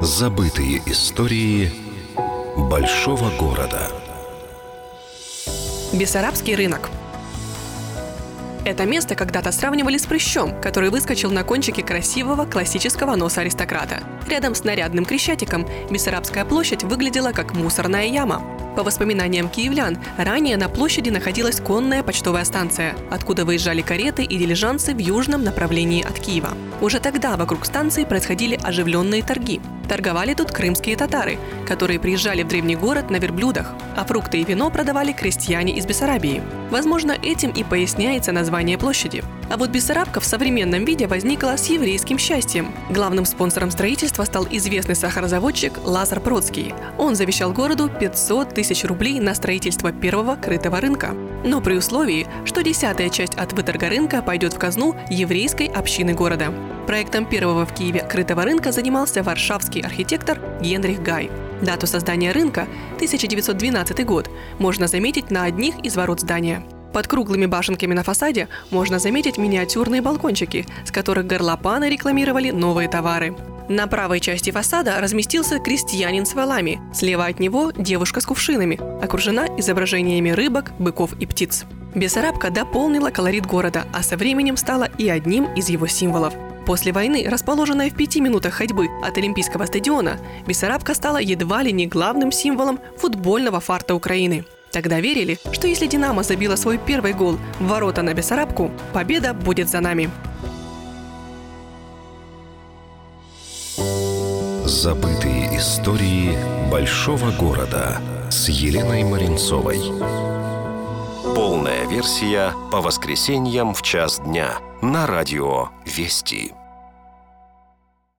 Забытые истории большого города. Бессарабский рынок. Это место когда-то сравнивали с прыщом, который выскочил на кончике красивого классического носа аристократа. Рядом с нарядным крещатиком Бессарабская площадь выглядела как мусорная яма. По воспоминаниям киевлян, ранее на площади находилась конная почтовая станция, откуда выезжали кареты и дилижансы в южном направлении от Киева. Уже тогда вокруг станции происходили оживленные торги. Торговали тут крымские татары, которые приезжали в древний город на верблюдах, а фрукты и вино продавали крестьяне из Бессарабии. Возможно, этим и поясняется название площади. А вот Бессарабка в современном виде возникла с еврейским счастьем. Главным спонсором строительства стал известный сахарозаводчик Лазар Бродский. Он завещал городу 500 тысяч рублей на строительство первого крытого рынка. Но при условии, что десятая часть от выторга рынка пойдет в казну еврейской общины города. Проектом первого в Киеве крытого рынка занимался варшавский архитектор Генрих Гай. Дату создания рынка, 1912 год, можно заметить на одних из ворот здания. Под круглыми башенками на фасаде можно заметить миниатюрные балкончики, с которых горлопаны рекламировали новые товары. На правой части фасада разместился крестьянин с валами. Слева от него девушка с кувшинами, окружена изображениями рыбок, быков и птиц. Бессарабка дополнила колорит города, а со временем стала и одним из его символов. После войны, расположенная в пяти минутах ходьбы от Олимпийского стадиона, Бессарабка стала едва ли не главным символом футбольного фарта Украины – Тогда верили, что если «Динамо» забила свой первый гол в ворота на Бессарабку, победа будет за нами. Забытые истории большого города с Еленой Маринцовой. Полная версия по воскресеньям в час дня на радио «Вести».